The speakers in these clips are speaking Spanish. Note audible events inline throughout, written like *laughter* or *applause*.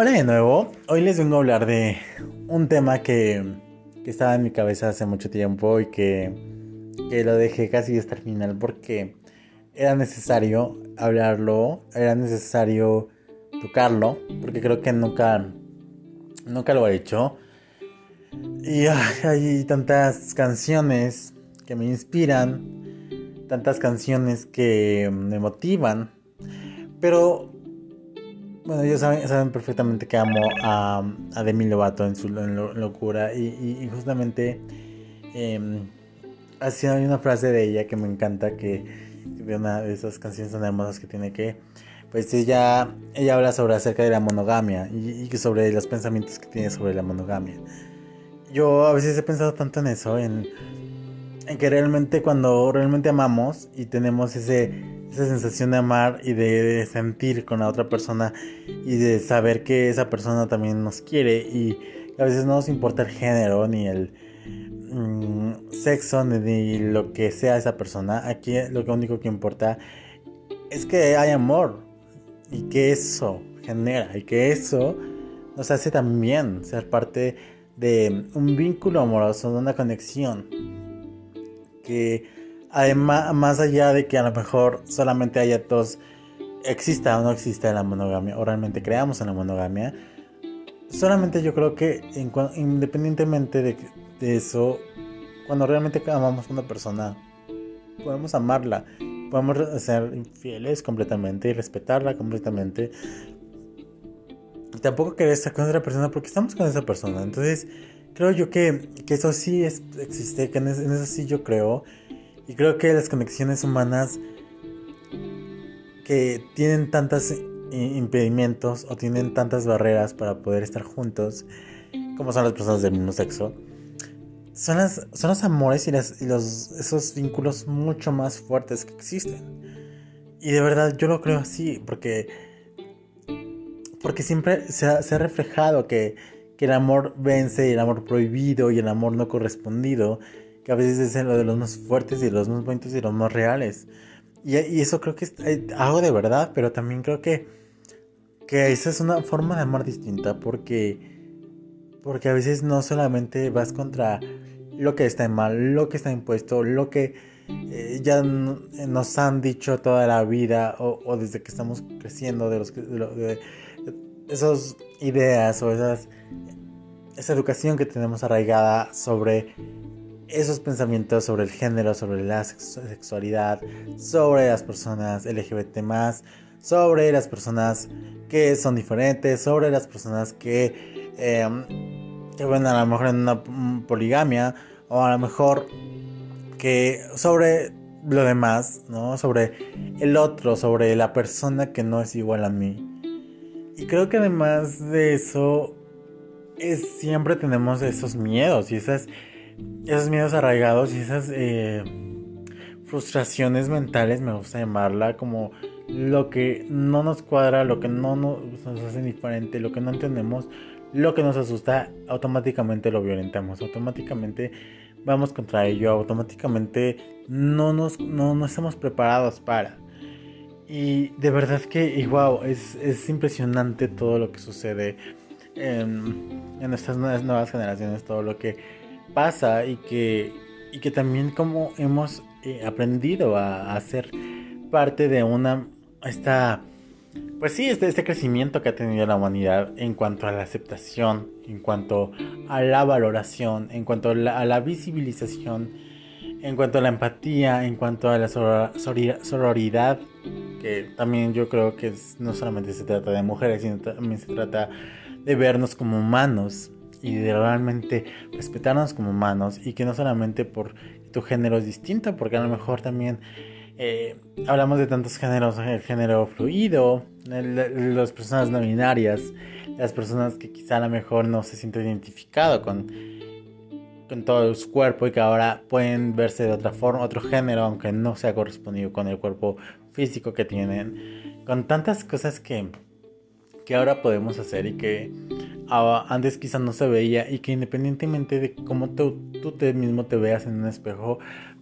Hola de nuevo, hoy les vengo a hablar de un tema que, que estaba en mi cabeza hace mucho tiempo y que, que lo dejé casi hasta el final porque era necesario hablarlo, era necesario tocarlo, porque creo que nunca, nunca lo he hecho. Y hay tantas canciones que me inspiran, tantas canciones que me motivan, pero bueno, ellos saben, perfectamente que amo a, a Demi Lovato en su locura y, justamente eh, hay una frase de ella que me encanta que, de una de esas canciones tan hermosas que tiene que pues ella ella habla sobre acerca de la monogamia y, y sobre los pensamientos que tiene sobre la monogamia. Yo a veces he pensado tanto en eso, en, en que realmente cuando realmente amamos y tenemos ese esa sensación de amar y de, sentir con la otra persona y de saber que esa persona también nos quiere y a veces no nos importa el género ni el mm, sexo ni lo que sea esa persona. Aquí lo único que importa es que hay amor y que eso genera y que eso nos hace también ser parte de un vínculo amoroso, de una conexión que Además, más allá de que a lo mejor solamente haya dos, exista o no exista la monogamia, o realmente creamos en la monogamia, solamente yo creo que independientemente de, eso, cuando realmente amamos a una persona, podemos amarla, podemos ser fieles completamente y respetarla completamente. Tampoco querer estar con otra persona porque estamos con esa persona. Entonces, creo yo que, eso sí es, existe, que en eso sí yo creo. Y creo que las conexiones humanas que tienen tantos impedimentos o tienen tantas barreras para poder estar juntos, como son las personas del mismo sexo, son, las, son los amores y, las, los, esos vínculos mucho más fuertes que existen. Y de verdad yo lo creo así, porque, porque siempre se ha reflejado que, que el amor vence y el amor prohibido y el amor no correspondido que a veces es lo de los más fuertes y los más bonitos y los más reales. Y, eso creo que es algo de verdad, pero también creo que, que esa es una forma de amar distinta porque, porque a veces no solamente vas contra lo que está mal, lo que está impuesto, lo que eh, ya nos han dicho toda la vida o, desde que estamos creciendo de, los, de, esas ideas o esas, esa educación que tenemos arraigada sobre esos pensamientos sobre el género, sobre la sexualidad, sobre las personas LGBT sobre las personas que son diferentes, sobre las personas que, eh, ven a lo mejor en una poligamia o a lo mejor que sobre lo demás, ¿no? Sobre el otro, sobre la persona que no es igual a mí. Y creo que además de eso, es, siempre tenemos esos miedos y esas esos miedos arraigados y esas eh, frustraciones mentales, me gusta llamarla, como lo que no nos cuadra, lo que no nos, hace diferente, lo que no entendemos, lo que nos asusta, automáticamente lo violentamos, automáticamente vamos contra ello, automáticamente no, nos, no, estamos preparados para. Y de verdad que, wow, es, es impresionante todo lo que sucede en, en estas nuevas generaciones, todo lo que pasa y que, y que también como hemos eh, aprendido a, hacer parte de una, esta, pues sí, este, este crecimiento que ha tenido la humanidad en cuanto a la aceptación, en cuanto a la valoración, en cuanto a la, visibilización, en cuanto a la empatía, en cuanto a la sororidad, que también yo creo que no solamente se trata de mujeres, sino también se trata de vernos como humanos, y de realmente respetarnos como humanos y que no solamente por tu género es distinto, porque a lo mejor también eh, hablamos de tantos géneros, el género fluido, las personas no binarias, las personas que quizá a lo mejor no se sienten identificado con, con todo su cuerpo y que ahora pueden verse de otra forma, otro género, aunque no sea correspondido con el cuerpo físico que tienen, con tantas cosas que, que ahora podemos hacer y que antes quizás no se veía y que independientemente de cómo tú, tú te mismo te veas en un espejo,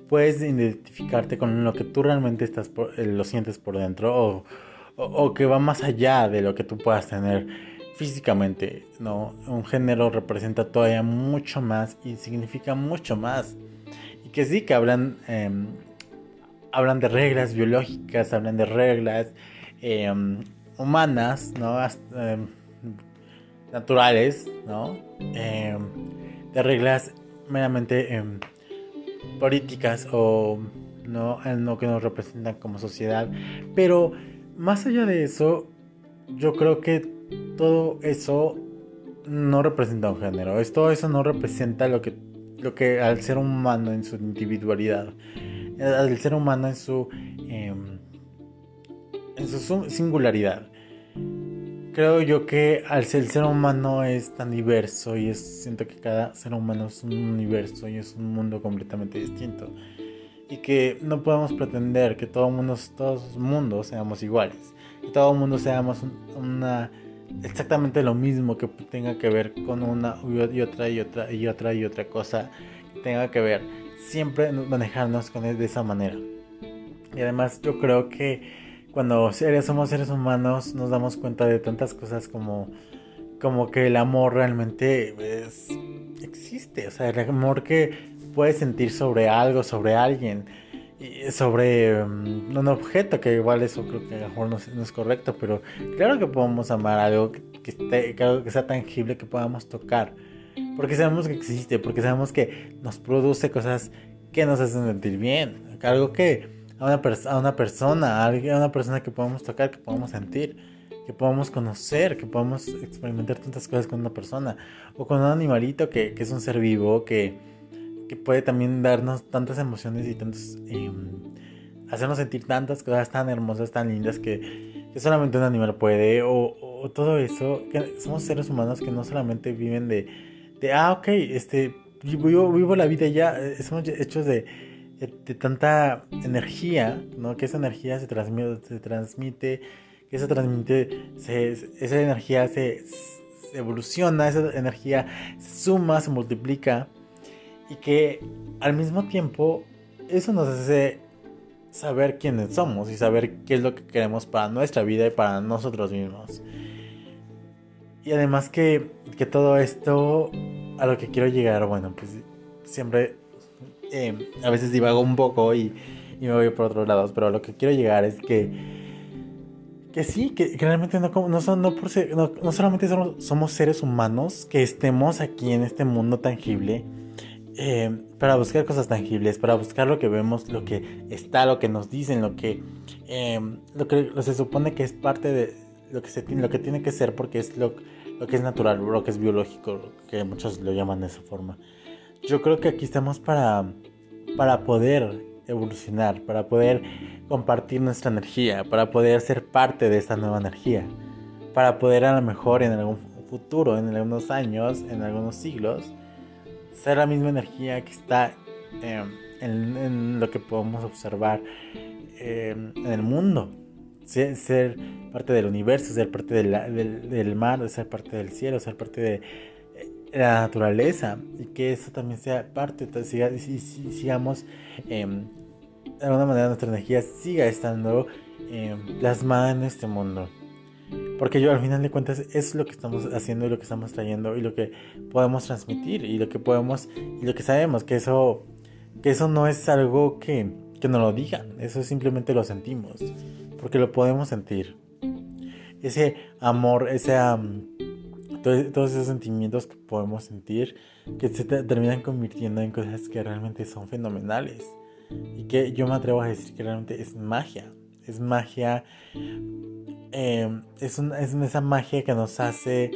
puedes identificarte con lo que tú realmente estás eh, lo sientes por dentro o, o, que va más allá de lo que tú puedas tener físicamente, ¿no? Un género representa todavía mucho más y significa mucho más. Y que sí, que hablan, em, hablan de reglas biológicas, hablan de reglas em, humanas, ¿no? Em, naturales, ¿no? de reglas meramente políticas o no, no que nos representan como sociedad. Pero más allá de eso, yo creo que todo eso no representa un género. Todo eso no representa lo que, lo que al ser humano en su individualidad, al ser humano en su, em, en su singularidad. Creo yo que al ser el ser humano es tan diverso y es, siento que cada ser humano es un universo y es un mundo completamente distinto. Y que no podemos pretender que todo mundo, todos los mundos seamos iguales. Que todo el mundo seamos una exactamente lo mismo que tenga que ver con una y otra y otra y otra y otra cosa tenga que ver siempre manejarnos con de esa manera. Y además yo creo que cuando somos seres humanos nos damos cuenta de tantas cosas como como que el amor realmente existe o sea el amor que puedes sentir sobre algo sobre alguien sobre mm, un objeto, que igual eso creo que a lo mejor no, es correcto, pero claro que podemos amar algo que, esté, que sea tangible, que podamos tocar, porque sabemos que existe, porque sabemos que nos produce cosas que nos hacen sentir bien, algo que a una, a una persona, a una persona que podamos tocar, que podamos sentir, que podamos conocer, que podamos experimentar tantas cosas con una persona, o con un animalito que, que es un ser vivo, que que puede también darnos tantas emociones y tantos... Em, hacernos sentir tantas cosas tan hermosas, tan lindas que, solamente un animal puede, o, o, todo eso, somos seres humanos que no solamente viven de, de ah, ok, este, vivo, vivo la vida ya, eh, somos hechos de, de, tanta energía, ¿no? Que esa energía se transmite, se transmite que se transmite, se, esa energía se, se evoluciona, esa energía se suma, se multiplica y que al mismo tiempo eso nos hace saber quiénes somos y saber qué es lo que queremos para nuestra vida y para nosotros mismos. Y además que, que todo esto a lo que quiero llegar, bueno, pues siempre eh, a veces divago un poco y, me voy por otros lados, pero a lo que quiero llegar es que que sí, que, realmente no, no, son, no, por no, no solamente somos, somos seres humanos que estemos aquí en este mundo tangible, eh, para buscar cosas tangibles, para buscar lo que vemos, lo que está, lo que nos dicen, lo que, eh, lo que se supone que es parte de lo que, se, lo que tiene que ser porque es lo, lo que es natural, lo que es biológico, que muchos lo llaman de esa forma. Yo creo que aquí estamos para, para poder evolucionar, para poder compartir nuestra energía, para poder ser parte de esta nueva energía, para poder a lo mejor en algún futuro, en algunos años, en algunos siglos, ser la misma energía que está em, en, lo que podemos observar em, en el mundo. Ser, parte del universo, ser parte del, mar, ser parte del cielo, ser parte de eh, la naturaleza y que eso también sea parte, y, sigamos em, de alguna manera nuestra energía siga estando plasmada en este mundo. Porque yo al final de cuentas es lo que estamos haciendo y lo que estamos trayendo y lo que podemos transmitir y lo que podemos y lo que sabemos que eso que eso no es algo que, que nos lo digan, eso simplemente lo sentimos, porque lo podemos sentir. Ese amor, ese todos esos sentimientos que podemos sentir que se terminan convirtiendo en cosas que realmente son fenomenales y que yo me atrevo a decir que realmente es magia, es magia Em, es, es esa magia que nos hace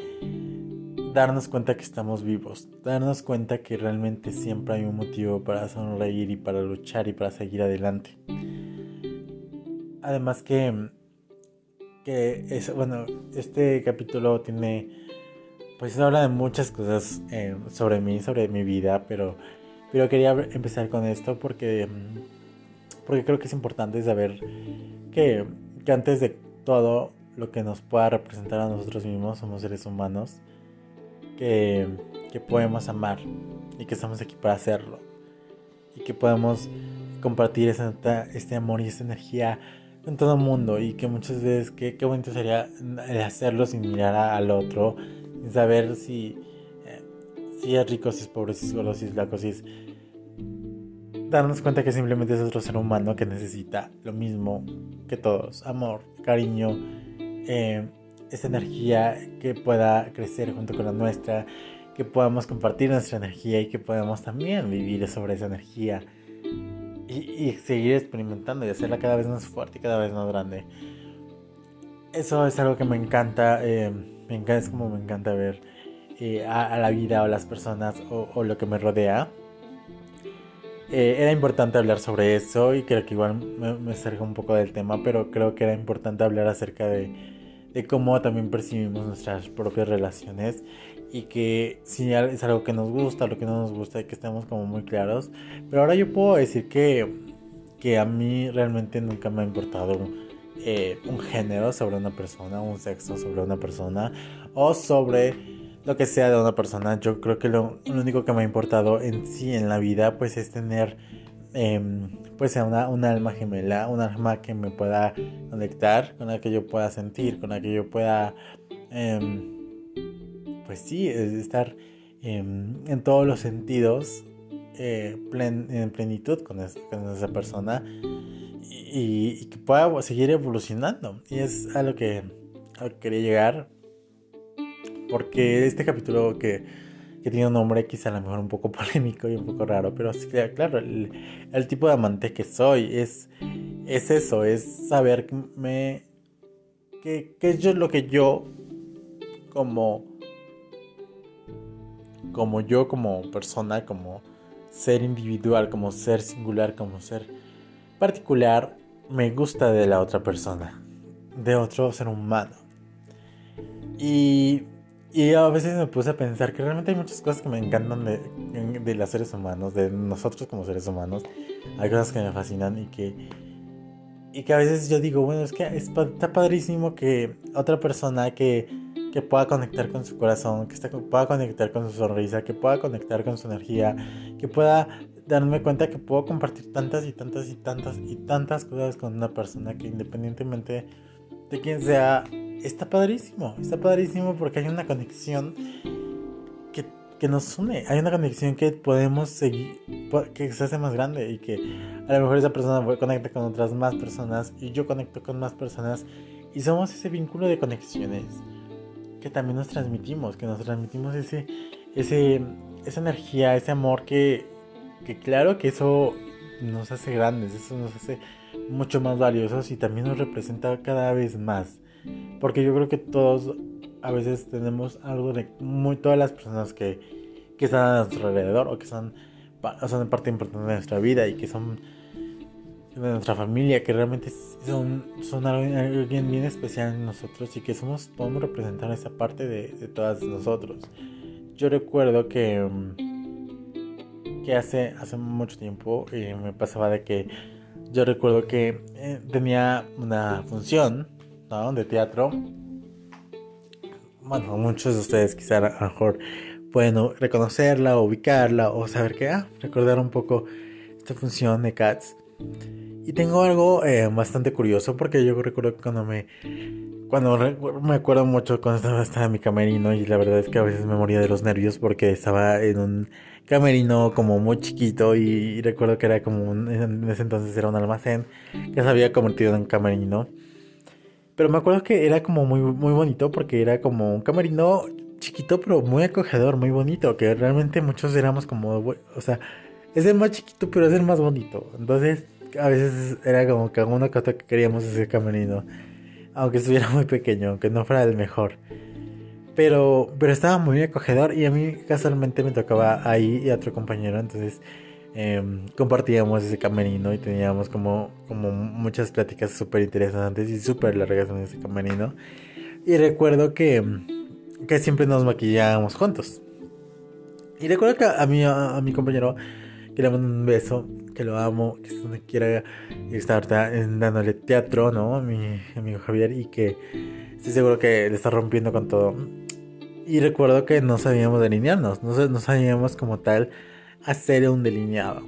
darnos cuenta que estamos vivos, darnos cuenta que realmente siempre hay un motivo para sonreír y para luchar y para seguir adelante. Además que, que es, bueno, este capítulo tiene, pues habla de muchas cosas em, sobre mí, sobre mi vida, pero, pero quería empezar con esto porque, porque creo que es importante saber que, que antes de todo lo que nos pueda representar a nosotros mismos, somos seres humanos que, que podemos amar y que estamos aquí para hacerlo. Y que podemos compartir este amor y esa energía con todo el mundo. Y que muchas veces qué, qué bonito sería hacerlo sin mirar al otro, sin saber si, eh, si es rico, si es pobre, si es gordo, si es blanco, si es... Darnos cuenta que simplemente es otro ser humano que necesita lo mismo que todos, amor, cariño, eh, esa energía que pueda crecer junto con la nuestra, que podamos compartir nuestra energía y que podamos también vivir sobre esa energía y, seguir experimentando y hacerla cada vez más fuerte y cada vez más grande. Eso es algo que me encanta, eh, me encanta es como me encanta ver eh, a, la vida o las personas o, lo que me rodea. Eh, era importante hablar sobre eso y creo que igual me, me salga un poco del tema, pero creo que era importante hablar acerca de, de cómo también percibimos nuestras propias relaciones y que si es algo que nos gusta, lo que no nos gusta y que estemos como muy claros. Pero ahora yo puedo decir que, que a mí realmente nunca me ha importado eh, un género sobre una persona, un sexo sobre una persona o sobre lo que sea de una persona. Yo creo que lo, único que me ha importado en sí en la vida pues es tener eh, pues una, una alma gemela, un alma que me pueda conectar, con la que yo pueda sentir, con la que yo pueda... Em, pues sí, estar em, en todos los sentidos eh, en plenitud con, esa persona y, que pueda seguir evolucionando. Y es a lo que, quería llegar, porque este capítulo que, tiene un nombre quizá a lo mejor un poco *laughs* polémico y un poco raro, pero sí, claro, el, tipo de amante que soy es, es eso, es saber que, que es lo que yo como como yo, como persona, como ser individual, como ser singular, como ser particular, me gusta de la otra persona, de otro ser humano. Y, y a veces me puse a pensar que realmente hay muchas cosas que me encantan de, de los seres humanos, de nosotros como seres humanos. Hay cosas que me fascinan y que, y que a veces yo digo, bueno, es que está padrísimo que otra persona que que pueda conectar con su corazón, que pueda conectar con su sonrisa, que pueda conectar con su energía, que pueda darme cuenta que puedo compartir tantas y tantas y tantas y tantas cosas con una persona que independientemente de quién sea, está padrísimo, está padrísimo porque hay una conexión que, que nos une, hay una conexión que podemos seguir, que se hace más grande y que a lo mejor esa persona conecta con otras más personas y yo conecto con más personas y somos ese vínculo de conexiones que también nos transmitimos, que nos transmitimos ese, ese, esa energía, ese amor que, que claro que eso nos hace grandes, eso nos hace mucho más valiosos y también nos representa cada vez más. Porque yo creo que todos a veces tenemos algo de muy todas las personas que, que están a nuestro alrededor o que son, son parte importante de nuestra vida y que son de nuestra familia, que realmente son, son alguien bien especial en nosotros y que somos, podemos representar esa parte de, todas nosotros. Yo recuerdo que, que hace, hace mucho tiempo eh, me pasaba de que yo recuerdo que eh, tenía una función de teatro. Bueno, muchos de ustedes quizá a lo mejor pueden reconocerla, ubicarla o saber que, ah, recordar un poco esta función de Cats. Y tengo algo eh, bastante curioso porque yo recuerdo que cuando me... Cuando me acuerdo mucho cuando estaba, en mi camerino y la verdad es que a veces me moría de los nervios porque estaba en un camerino como muy chiquito y, recuerdo que era como un, en ese entonces era un almacén que se había convertido en un camerino. Pero me acuerdo que era como muy, muy bonito porque era como un camerino chiquito pero muy acogedor, muy bonito, que realmente muchos éramos como, o sea, es el más chiquito pero es el más bonito. Entonces a veces era como que alguna cosa que queríamos ese camerino. Aunque estuviera muy pequeño, aunque no fuera el mejor. Pero, pero estaba muy acogedor y a mí casualmente me tocaba ahí y a otro compañero. Entonces em, compartíamos ese camerino y teníamos como, como muchas pláticas súper interesantes y súper largas en ese camerino. Y recuerdo que, que siempre nos maquillábamos juntos. Y recuerdo que a, mí, a mi compañero que le mando un beso, que lo amo, que donde quiera estar dándole teatro, ¿no? A mi amigo Javier y que estoy seguro que le está rompiendo con todo. Y recuerdo que no sabíamos delinearnos, no, no sabíamos como tal hacer un delineado.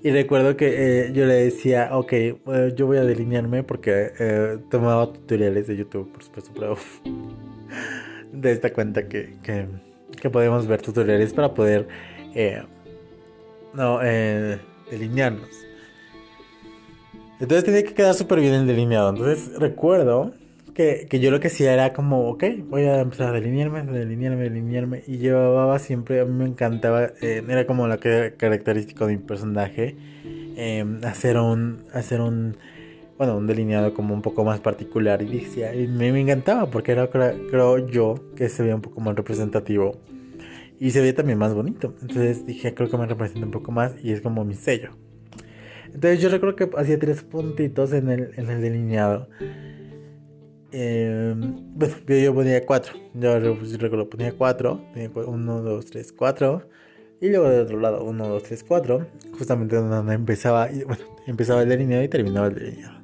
Y recuerdo que eh, yo le decía, ok, eh, yo voy a delinearme porque eh, tomaba tutoriales de YouTube, por supuesto, pero *laughs* de esta cuenta que, que, que, podemos ver tutoriales para poder no, delinearnos. Entonces tenía que quedar súper bien el delineado. Entonces recuerdo que, yo lo que hacía era como, ok, voy a empezar a delinearme, delinearme, delinearme. Y llevaba siempre, a mí me encantaba, eh, era como la que característico de mi personaje, em, hacer un, hacer un, bueno, un delineado como un poco más particular. Y decía, y me, me encantaba porque era, creo yo, que se veía un poco más representativo. Y se veía también más bonito. Entonces dije, creo que me representa un poco más y es como mi sello. Entonces yo recuerdo que hacía tres puntitos en el, en el delineado. Eh, bueno, yo ponía 4. Yo recuerdo, ponía 4. 1, 2, 3, 4. Y luego de otro lado, 1, 2, 3, 4. Justamente donde empezaba, bueno, empezaba el delineado y terminaba el delineado.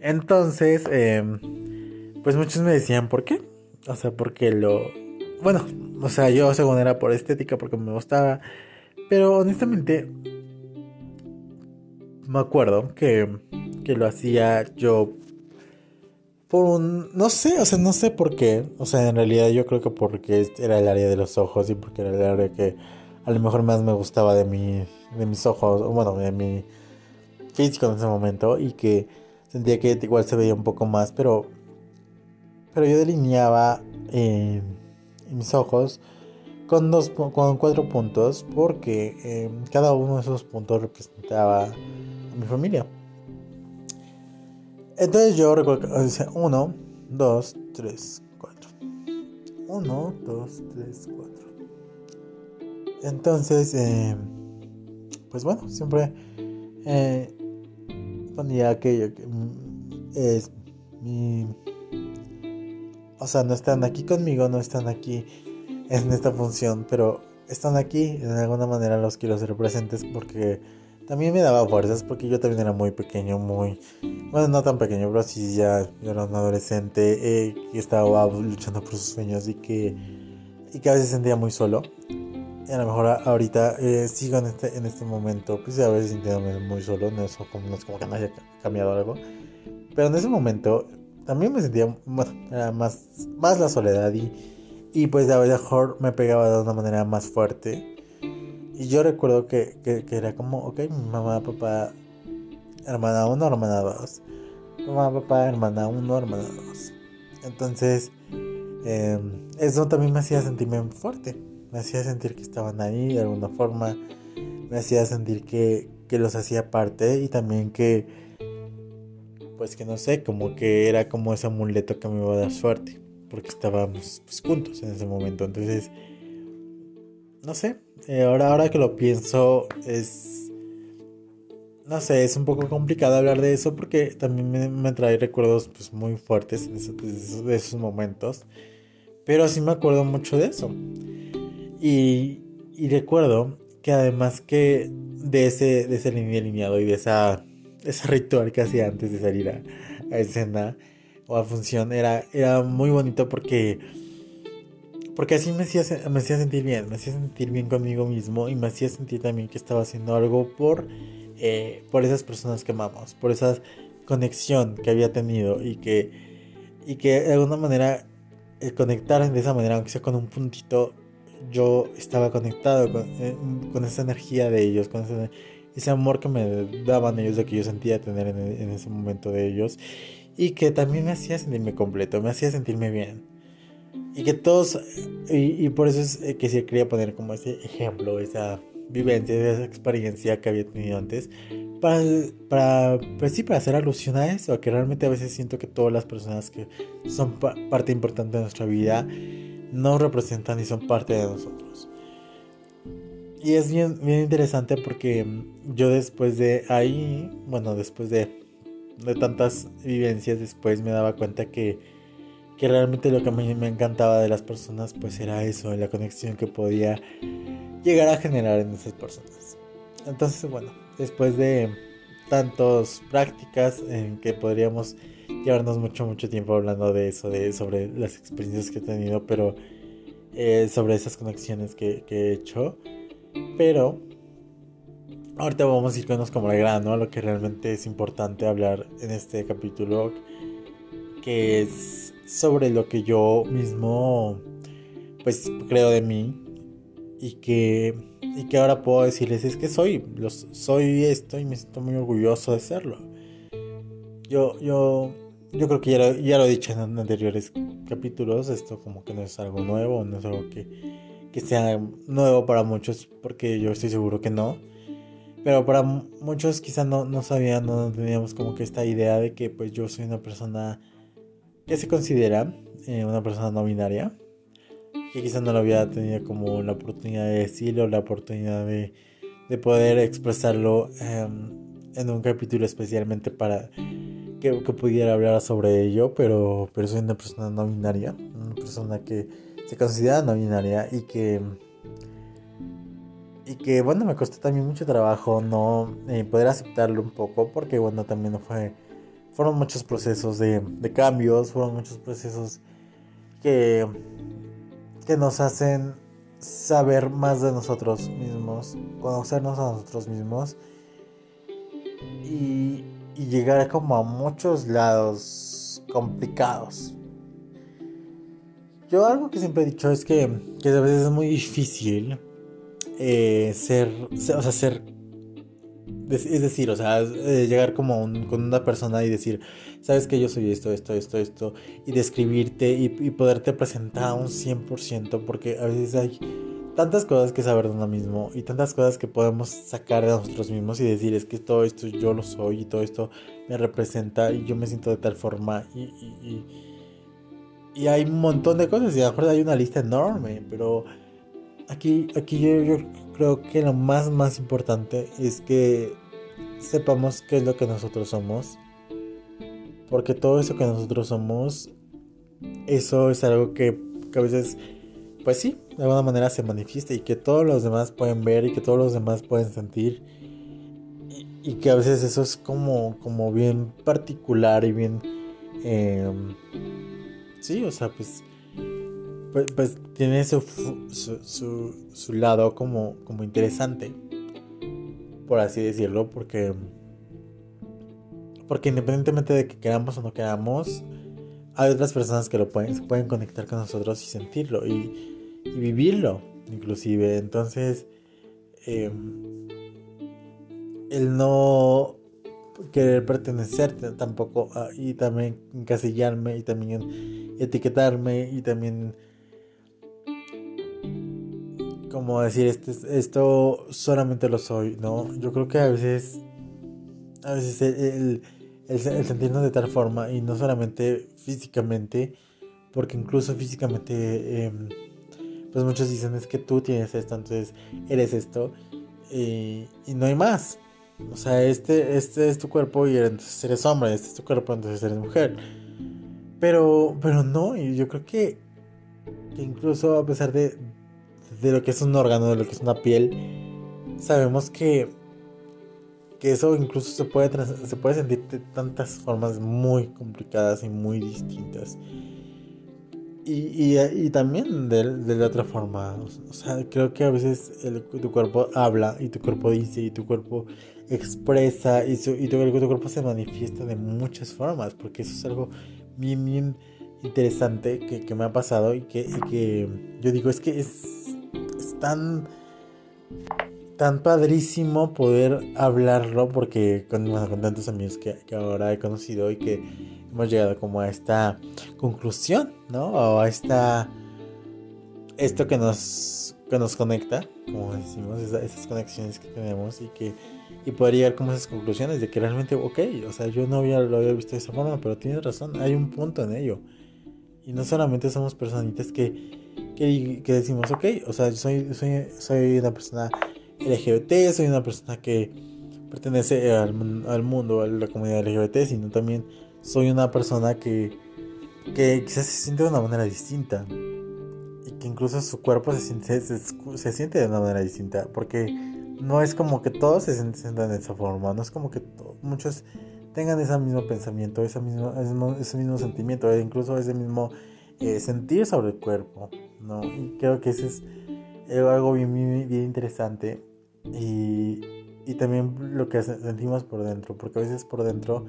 Entonces, eh, pues muchos me decían, ¿por qué? O sea, porque lo. Bueno, o sea, yo según era por estética, porque me gustaba. Pero honestamente, me acuerdo que, que lo hacía yo por un, no sé, o sea, no sé por qué, o sea, en realidad yo creo que porque era el área de los ojos y porque era el área que a lo mejor más me gustaba de mi, de mis ojos, o bueno, de mi físico en ese momento y que sentía que igual se veía un poco más, pero, pero yo delineaba eh, mis ojos con dos, con cuatro puntos porque eh, cada uno de esos puntos representaba a mi familia. Entonces yo recuerdo que dice 1, 2, 3, 4. 1, 2, 3, 4. Entonces, eh, pues bueno, siempre eh, ponía aquello que mm, es mi... O sea, no están aquí conmigo, no están aquí en esta función, pero están aquí, de alguna manera los quiero ser presentes porque también me daba fuerzas porque yo también era muy pequeño, muy... Bueno, no tan pequeño, pero sí ya era un adolescente eh, que estaba luchando por sus sueños y que, y que a veces sentía muy solo. Y a lo mejor ahorita eh, sigo en este, en este momento, pues a veces sintiéndome muy solo, no es, como, no es como que me haya cambiado algo. Pero en ese momento también me sentía, bueno, era más, más la soledad y, y pues a lo mejor me pegaba de una manera más fuerte y yo recuerdo que, que, era como, ok, mamá, papá, hermana 1, hermana 2. Mamá, papá, hermana 1, hermana 2. Entonces, em, eso también me hacía sentirme fuerte. Me hacía sentir que estaban ahí de alguna forma. Me hacía sentir que, que los hacía parte y también que, pues que no sé, como que era como ese amuleto que me iba a dar suerte. Porque estábamos pues, juntos en ese momento. Entonces, no sé, eh, ahora, ahora que lo pienso, es. No sé, es un poco complicado hablar de eso porque también me, trae recuerdos pues, muy fuertes de esos, momentos. Pero sí me acuerdo mucho de eso. Y, y recuerdo que además que de ese, de ese lineado y de esa, ese ritual que hacía antes de salir a, a escena o a función era, era muy bonito porque porque así me hacía, me hacía sentir bien, me hacía sentir bien conmigo mismo y me hacía sentir también que estaba haciendo algo por, eh, por esas personas que amamos, por esa conexión que había tenido y que, y que de alguna manera el conectar de esa manera, aunque sea con un puntito, yo estaba conectado con, eh, esa energía de ellos, con ese, amor que me daban ellos, de que yo sentía tener en, en ese momento de ellos y que también me hacía sentirme completo, me hacía sentirme bien. Y que todos, y, por eso es eh, que sí quería poner como ese ejemplo, esa vivencia, esa experiencia que había tenido antes, para, para, pues sí, para hacer alusión a eso, que realmente a veces siento que todas las personas que son parte importante de nuestra vida nos representan y son parte de nosotros. Y es bien, bien interesante porque yo después de ahí, bueno, después de, de tantas vivencias, después me daba cuenta que que realmente lo que a mí me encantaba de las personas pues era eso, la conexión que podía llegar a generar en esas personas. Entonces bueno, después de tantas prácticas en que podríamos llevarnos mucho mucho tiempo hablando de eso, de sobre las experiencias que he tenido, pero eh, sobre esas conexiones que, que he hecho, pero ahorita vamos a irnos como el grano, lo que realmente es importante hablar en este capítulo, que es sobre lo que yo mismo, pues, creo de mí y que, y que ahora puedo decirles es que soy, los, soy esto y me siento muy orgulloso de serlo. Yo, yo, yo creo que ya lo, ya lo he dicho en anteriores capítulos, esto como que no es algo nuevo, no es algo que, que sea nuevo para muchos, porque yo estoy seguro que no. Pero para muchos quizás no, no sabían, no teníamos como que esta idea de que pues yo soy una persona que se considera eh, una persona no binaria que quizás no lo había tenido como la oportunidad de decirlo, la oportunidad de, de poder expresarlo em, en un capítulo especialmente para que, pudiera hablar sobre ello, pero, pero soy una persona no binaria, una persona que se considera no binaria y que y que bueno me costó también mucho trabajo no eh, poder aceptarlo un poco porque bueno también fue fueron muchos procesos de, de cambios fueron muchos procesos que que nos hacen saber más de nosotros mismos, conocernos a nosotros mismos y, llegar como a muchos lados complicados. Yo algo que siempre he dicho es que, que a veces es muy difícil eh, ser, o sea, ser es decir, o sea, llegar como con una persona y decir, sabes que yo soy esto, esto, esto, esto, y describirte y, poderte presentar a un 100%, porque a veces hay tantas cosas que saber de uno mismo y tantas cosas que podemos sacar de nosotros mismos y decir, es que todo esto yo lo soy y todo esto me representa y yo me siento de tal forma y, y, y, hay un montón de cosas y a lo mejor hay una lista enorme, pero aquí, aquí yo creo que lo más, más importante es que sepamos qué es lo que nosotros somos. Porque todo eso que nosotros somos, eso es algo que, a veces, pues sí, de alguna manera se manifiesta y que todos los demás pueden ver y que todos los demás pueden sentir. Y, que a veces eso es como, como bien particular y bien... Em, sí, o sea, pues pues, pues, tiene su, su, su, lado como, como interesante, por así decirlo, porque, porque independientemente de que queramos o no queramos, hay otras personas que lo pueden, se pueden conectar con nosotros y sentirlo y, vivirlo, inclusive. Entonces, em, el no querer pertenecer tampoco ah, y también encasillarme y también etiquetarme y también como decir, este, esto solamente lo soy, ¿no? Yo creo que a veces, a veces el, el, sentirnos de tal forma, y no solamente físicamente, porque incluso físicamente, em, pues muchos dicen es que tú tienes esto, entonces eres esto, y, y no hay más. O sea, este, este es tu cuerpo y entonces eres hombre, este es tu cuerpo, entonces eres mujer. Pero, pero no, y yo creo que, que incluso a pesar de, de lo que es un órgano, de lo que es una piel, sabemos que, que eso incluso se puede, se puede sentir de tantas formas muy complicadas y muy distintas. Y, y, también de, de, la otra forma, o sea, creo que a veces tu cuerpo habla y tu cuerpo dice y tu cuerpo expresa y, y tu, tu, cuerpo se manifiesta de muchas formas, porque eso es algo bien, bien interesante que, que me ha pasado y que, y que yo digo, es que es tan tan padrísimo poder hablarlo porque con, tantos amigos que, ahora he conocido y que hemos llegado como a esta conclusión, ¿no? O a esta esto que nos que nos conecta, como decimos, esas, conexiones que tenemos y que y poder llegar como a esas conclusiones de que realmente, ok, o sea, yo no había, lo había visto de esa forma, pero tienes razón, hay un punto en ello. Y no solamente somos personitas que que, decimos, ok, o sea, soy, soy, soy una persona LGBT, soy una persona que pertenece al, al mundo, a la comunidad LGBT, sino también soy una persona que, que quizás se siente de una manera distinta. Y que incluso su cuerpo se siente, se, siente de una manera distinta, porque no es como que todos se sientan de esa forma, no es como que muchos tengan ese mismo pensamiento, ese mismo, ese mismo, ese mismo sentimiento, e incluso ese mismo eh, sentir sobre el cuerpo, ¿no? Y creo que eso es algo bien, interesante y, también lo que sentimos por dentro, porque a veces por dentro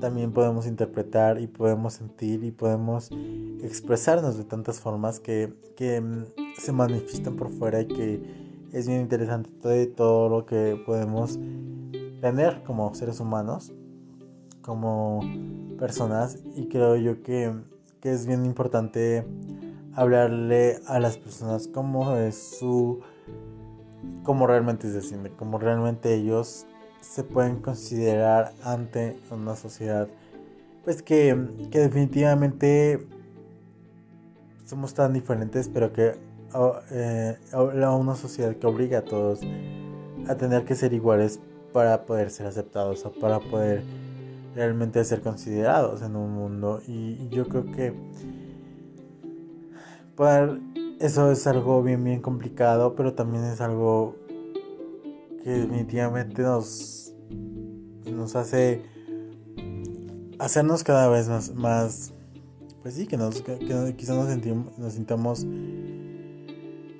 también podemos interpretar y podemos sentir y podemos expresarnos de tantas formas que, mm, se manifiestan por fuera y que es bien interesante todo, todo lo que podemos tener como seres humanos, como personas y creo yo que es bien importante hablarle a las personas cómo es su cómo realmente se siente, cómo realmente ellos se pueden considerar ante una sociedad pues que, que definitivamente somos tan diferentes pero que eh, a una sociedad que obliga a todos a tener que ser iguales para poder ser aceptados o para poder realmente ser considerados en un mundo. Y, yo creo que eso es algo bien bien complicado pero también es algo que definitivamente nos nos hace hacernos cada vez más, más pues sí que nos que, quizás nos sentimos nos sintamos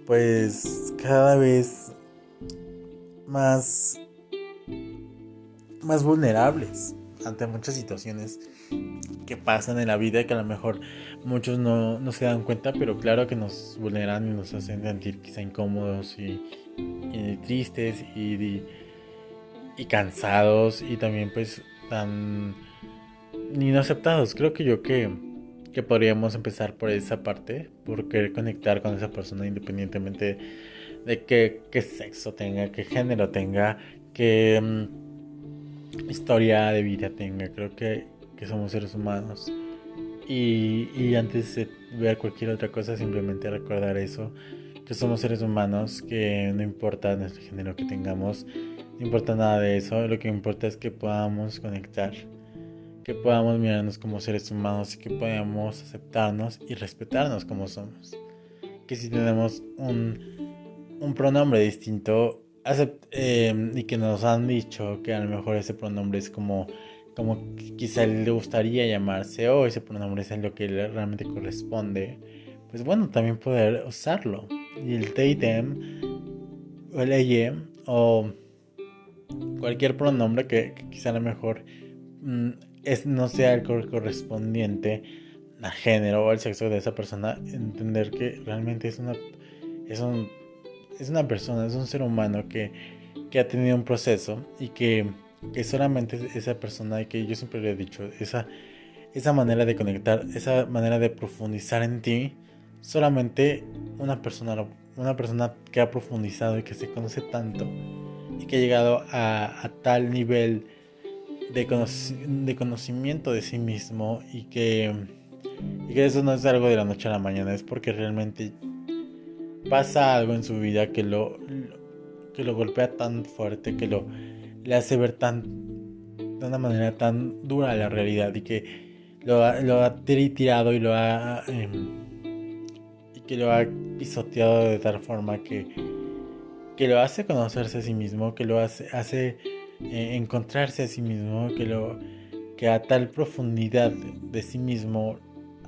pues cada vez más más vulnerables ante muchas situaciones que pasan en la vida y que a lo mejor muchos no, no, se dan cuenta, pero claro que nos vulneran y nos hacen sentir quizá incómodos y, tristes y, y, cansados y también pues tan no aceptados. Creo que yo que, que podríamos empezar por esa parte, por querer conectar con esa persona independientemente de qué, qué sexo tenga, qué género tenga, qué mm, historia de vida tenga. Creo que, que somos seres humanos. Y, y, antes de ver cualquier otra cosa, simplemente recordar eso, que somos seres humanos, que no importa nuestro género que tengamos, no importa nada de eso, lo que importa es que podamos conectar, que podamos mirarnos como seres humanos y que podamos aceptarnos y respetarnos como somos. Que si tenemos un, un pronombre distinto eh, y que nos han dicho que a lo mejor ese pronombre es como como quizá le gustaría llamarse o ese pronombre es lo que realmente corresponde, pues bueno, también poder usarlo. Y el they, them, o el ella, o cualquier pronombre que, quizá a lo mejor mm, es, no sea el correspondiente a género o al sexo de esa persona, entender que realmente es una, es un, es una persona, es un ser humano que, que ha tenido un proceso y que que solamente esa persona y que yo siempre le he dicho, esa, esa manera de conectar, esa manera de profundizar en ti, solamente una persona, una persona que ha profundizado y que se conoce tanto y que ha llegado a, tal nivel de, de, conocimiento de sí mismo y que, y que eso no es algo de la noche a la mañana, es porque realmente pasa algo en su vida que lo, que lo golpea tan fuerte, que lo le hace ver tan de una manera tan dura la realidad y que lo ha, ha tirado y lo ha em, y que lo ha pisoteado de tal forma que que lo hace conocerse a sí mismo que lo hace hace eh, encontrarse a sí mismo que lo que a tal profundidad de sí mismo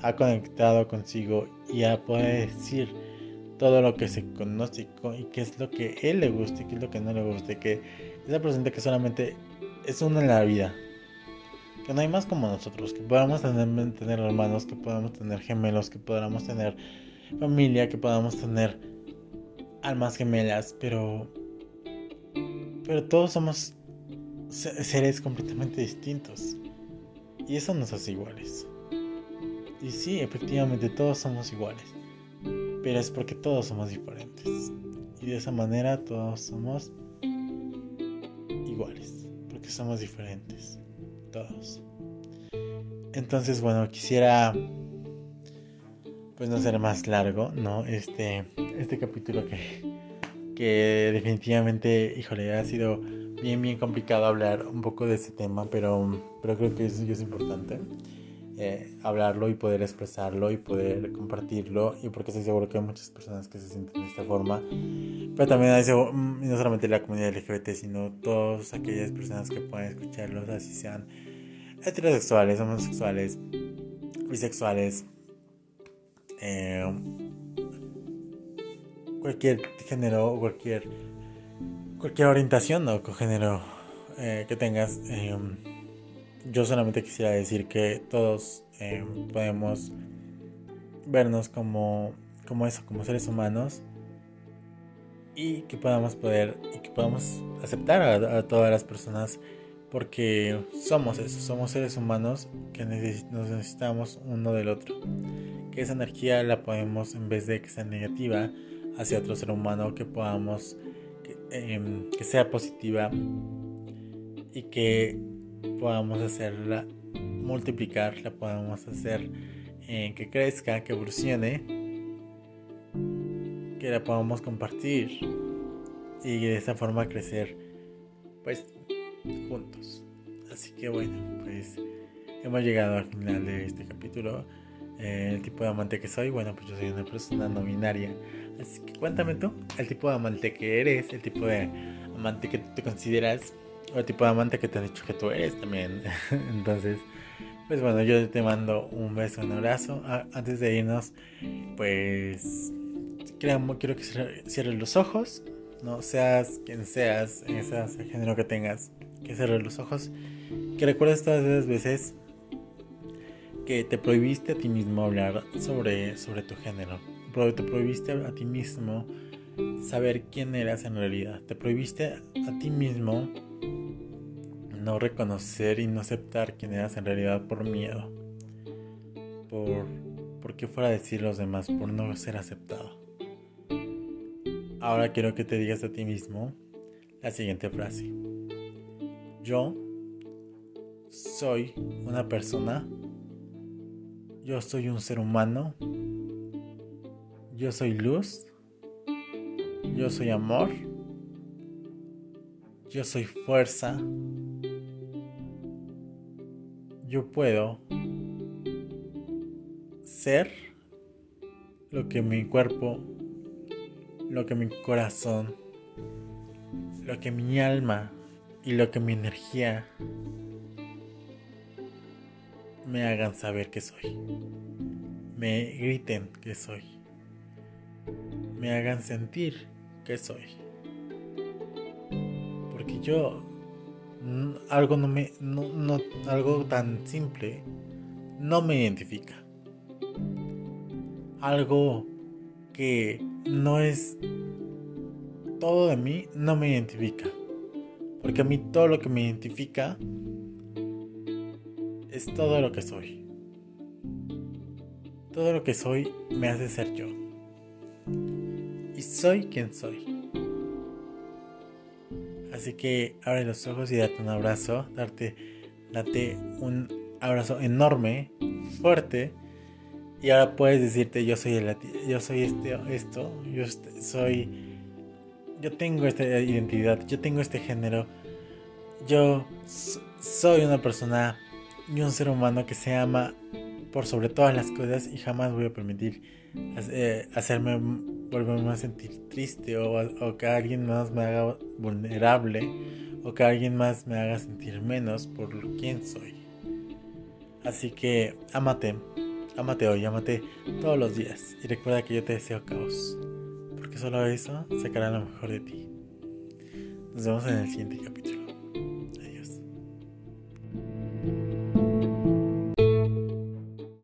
ha conectado consigo y a poder decir todo lo que se conoce y qué es lo que él le gusta y qué es lo que no le gusta que esa persona que solamente es uno en la vida. Que no hay más como nosotros, que podamos tener, tener hermanos, que podamos tener gemelos, que podamos tener familia, que podamos tener almas gemelas, pero pero todos somos seres completamente distintos. Y eso nos hace iguales. Y sí, efectivamente todos somos iguales. Pero es porque todos somos diferentes. Y de esa manera todos somos iguales, porque somos diferentes, todos. Entonces, bueno, quisiera pues no ser más largo, ¿no? Este, este capítulo que, que definitivamente, híjole, ha sido bien, bien complicado hablar un poco de ese tema, pero, pero creo que es importante. Eh, hablarlo y poder expresarlo y poder compartirlo y porque estoy seguro que hay muchas personas que se sienten de esta forma pero también hay mm, no solamente la comunidad LGBT sino todas aquellas personas que pueden escucharlos así sean heterosexuales homosexuales bisexuales eh, cualquier género o cualquier cualquier orientación o cogénero eh, que tengas. Yo solamente quisiera decir que todos em, podemos vernos como, como eso, como seres humanos y que podamos poder y que podamos aceptar a, todas las personas porque somos eso, somos seres humanos que nos necesitamos uno del otro. Que esa energía la podemos, en vez de que sea negativa hacia otro ser humano, que podamos, que, em, que sea positiva y que podamos hacerla multiplicar, la podamos hacer eh, que crezca, que evolucione, que la podamos compartir y de esa forma crecer, pues, juntos. Así que bueno, pues hemos llegado al final de este capítulo. Eh, el tipo de amante que soy, bueno, pues yo soy una persona no binaria. Así que cuéntame tú, el tipo de amante que eres, el tipo de amante que te consideras, o el tipo de amante que te han dicho que tú eres también. *laughs* Entonces, pues bueno, yo te mando un beso, un abrazo. Antes de irnos, pues quiero, quiero que cierres los ojos, no seas quien seas, seas el género que tengas, que cierres los ojos, que recuerdes todas esas veces que te prohibiste a ti mismo hablar sobre, sobre tu género, te prohibiste a ti mismo saber quién eras en realidad, te prohibiste a ti mismo no reconocer y no aceptar quién eras en realidad por miedo, por, por qué fuera a decir los demás, por no ser aceptado. Ahora quiero que te digas a ti mismo la siguiente frase. Yo soy una persona, yo soy un ser humano, yo soy luz, yo soy amor, yo soy fuerza, yo puedo ser lo que mi cuerpo, lo que mi corazón, lo que mi alma y lo que mi energía me hagan saber que soy. Me griten que soy. Me hagan sentir que soy. Porque yo algo no me no, algo tan simple no me identifica. Algo que no es todo de mí no me identifica. Porque a mí todo lo que me identifica es todo lo que soy. Todo lo que soy me hace ser yo. Y soy quien soy Así que abre los ojos y date un abrazo, darte, date un abrazo enorme, fuerte. Y ahora puedes decirte yo soy el, yo soy este esto, yo este, soy yo tengo esta identidad, yo tengo este género. Yo soy una persona y un ser humano que se ama por sobre todas las cosas y jamás voy a permitir eh, hacerme volverme a sentir triste o, que alguien más me haga vulnerable o que alguien más me haga sentir menos por quien soy. Así que amate, amate hoy, amate todos los días y recuerda que yo te deseo caos, porque solo eso sacará lo mejor de ti. Nos vemos en el siguiente capítulo.